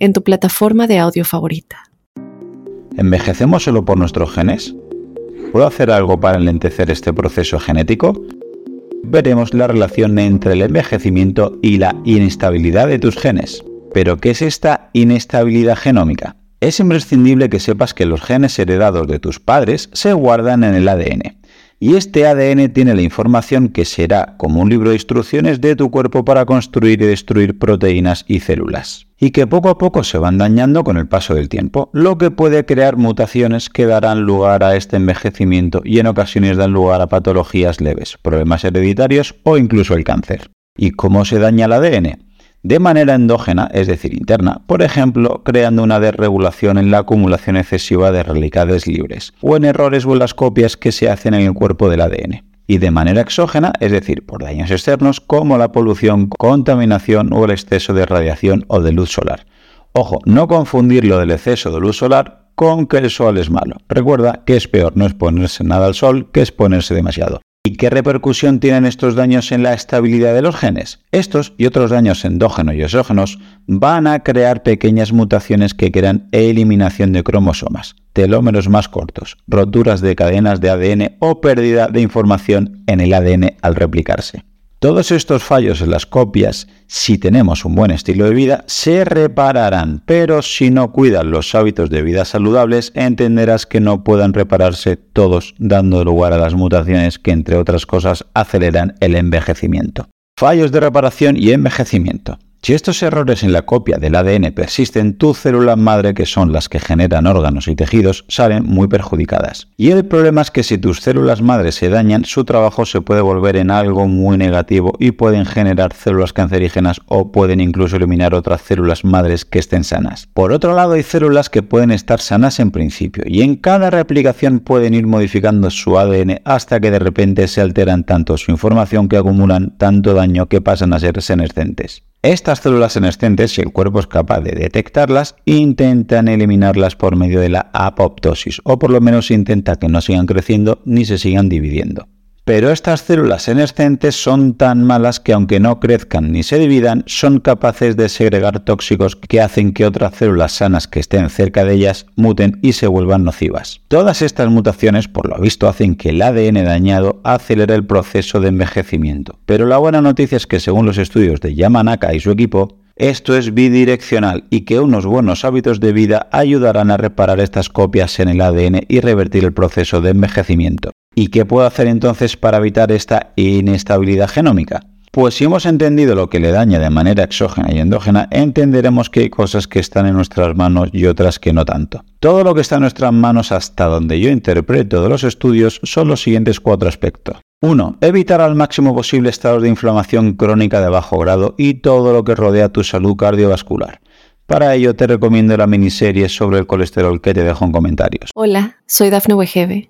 en tu plataforma de audio favorita. ¿Envejecemos solo por nuestros genes? ¿Puedo hacer algo para enlentecer este proceso genético? Veremos la relación entre el envejecimiento y la inestabilidad de tus genes. ¿Pero qué es esta inestabilidad genómica? Es imprescindible que sepas que los genes heredados de tus padres se guardan en el ADN y este ADN tiene la información que será como un libro de instrucciones de tu cuerpo para construir y destruir proteínas y células, y que poco a poco se van dañando con el paso del tiempo, lo que puede crear mutaciones que darán lugar a este envejecimiento y en ocasiones dan lugar a patologías leves, problemas hereditarios o incluso el cáncer. ¿Y cómo se daña el ADN? De manera endógena, es decir, interna, por ejemplo, creando una desregulación en la acumulación excesiva de radicales libres, o en errores o en las copias que se hacen en el cuerpo del ADN. Y de manera exógena, es decir, por daños externos como la polución, contaminación o el exceso de radiación o de luz solar. Ojo, no confundir lo del exceso de luz solar con que el sol es malo. Recuerda que es peor no exponerse nada al sol que exponerse demasiado. ¿Y qué repercusión tienen estos daños en la estabilidad de los genes? Estos y otros daños endógenos y exógenos van a crear pequeñas mutaciones que crean eliminación de cromosomas, telómeros más cortos, roturas de cadenas de ADN o pérdida de información en el ADN al replicarse. Todos estos fallos en las copias, si tenemos un buen estilo de vida, se repararán, pero si no cuidan los hábitos de vida saludables, entenderás que no puedan repararse todos, dando lugar a las mutaciones que, entre otras cosas, aceleran el envejecimiento. Fallos de reparación y envejecimiento. Si estos errores en la copia del ADN persisten, tus células madre, que son las que generan órganos y tejidos, salen muy perjudicadas. Y el problema es que si tus células madre se dañan, su trabajo se puede volver en algo muy negativo y pueden generar células cancerígenas o pueden incluso eliminar otras células madres que estén sanas. Por otro lado, hay células que pueden estar sanas en principio y en cada replicación pueden ir modificando su ADN hasta que de repente se alteran tanto su información que acumulan tanto daño que pasan a ser senescentes. Estas células senescentes, si el cuerpo es capaz de detectarlas, intentan eliminarlas por medio de la apoptosis, o por lo menos intenta que no sigan creciendo ni se sigan dividiendo. Pero estas células senescentes son tan malas que aunque no crezcan ni se dividan, son capaces de segregar tóxicos que hacen que otras células sanas que estén cerca de ellas muten y se vuelvan nocivas. Todas estas mutaciones, por lo visto, hacen que el ADN dañado acelere el proceso de envejecimiento. Pero la buena noticia es que según los estudios de Yamanaka y su equipo, esto es bidireccional y que unos buenos hábitos de vida ayudarán a reparar estas copias en el ADN y revertir el proceso de envejecimiento. ¿Y qué puedo hacer entonces para evitar esta inestabilidad genómica? Pues si hemos entendido lo que le daña de manera exógena y endógena, entenderemos que hay cosas que están en nuestras manos y otras que no tanto. Todo lo que está en nuestras manos hasta donde yo interpreto de los estudios son los siguientes cuatro aspectos. 1. Evitar al máximo posible estados de inflamación crónica de bajo grado y todo lo que rodea tu salud cardiovascular. Para ello te recomiendo la miniserie sobre el colesterol que te dejo en comentarios. Hola, soy Dafne Wegebe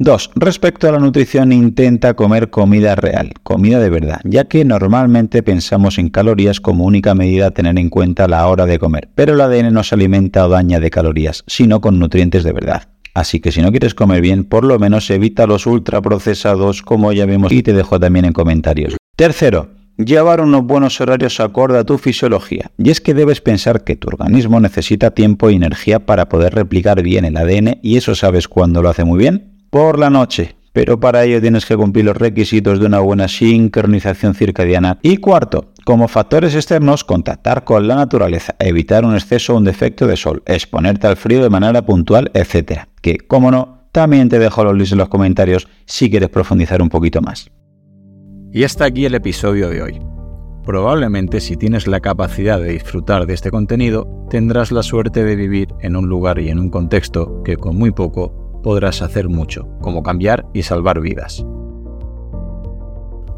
2. Respecto a la nutrición, intenta comer comida real, comida de verdad, ya que normalmente pensamos en calorías como única medida a tener en cuenta la hora de comer, pero el ADN no se alimenta o daña de calorías, sino con nutrientes de verdad. Así que si no quieres comer bien, por lo menos evita los ultraprocesados como ya vemos y te dejo también en comentarios. Tercero, llevar unos buenos horarios acorde a tu fisiología. Y es que debes pensar que tu organismo necesita tiempo y energía para poder replicar bien el ADN y eso sabes cuándo lo hace muy bien por la noche. Pero para ello tienes que cumplir los requisitos de una buena sincronización circadiana. Y cuarto, como factores externos, contactar con la naturaleza, evitar un exceso o un defecto de sol, exponerte al frío de manera puntual, etc. Que, como no, también te dejo los links en los comentarios si quieres profundizar un poquito más. Y hasta aquí el episodio de hoy. Probablemente si tienes la capacidad de disfrutar de este contenido, tendrás la suerte de vivir en un lugar y en un contexto que con muy poco podrás hacer mucho, como cambiar y salvar vidas.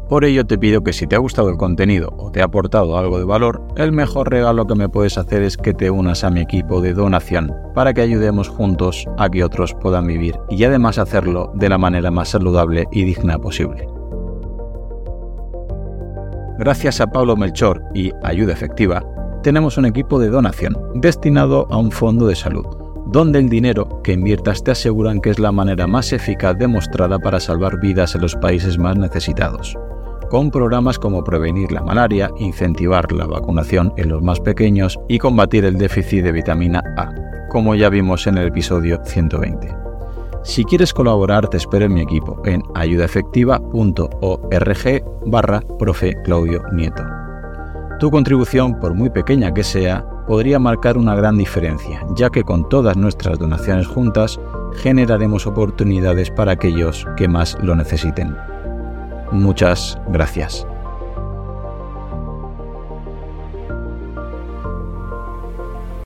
Por ello te pido que si te ha gustado el contenido o te ha aportado algo de valor, el mejor regalo que me puedes hacer es que te unas a mi equipo de donación para que ayudemos juntos a que otros puedan vivir y además hacerlo de la manera más saludable y digna posible. Gracias a Pablo Melchor y Ayuda Efectiva, tenemos un equipo de donación destinado a un fondo de salud, donde el dinero que inviertas te aseguran que es la manera más eficaz demostrada para salvar vidas en los países más necesitados, con programas como prevenir la malaria, incentivar la vacunación en los más pequeños y combatir el déficit de vitamina A, como ya vimos en el episodio 120. Si quieres colaborar, te espero en mi equipo en ayudaefectiva.org barra profe Claudio Nieto. Tu contribución, por muy pequeña que sea, podría marcar una gran diferencia, ya que con todas nuestras donaciones juntas generaremos oportunidades para aquellos que más lo necesiten. Muchas gracias.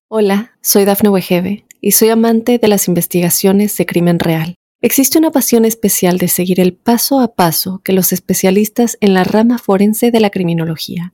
Hola, soy Dafne Wegebe y soy amante de las investigaciones de crimen real. Existe una pasión especial de seguir el paso a paso que los especialistas en la rama forense de la criminología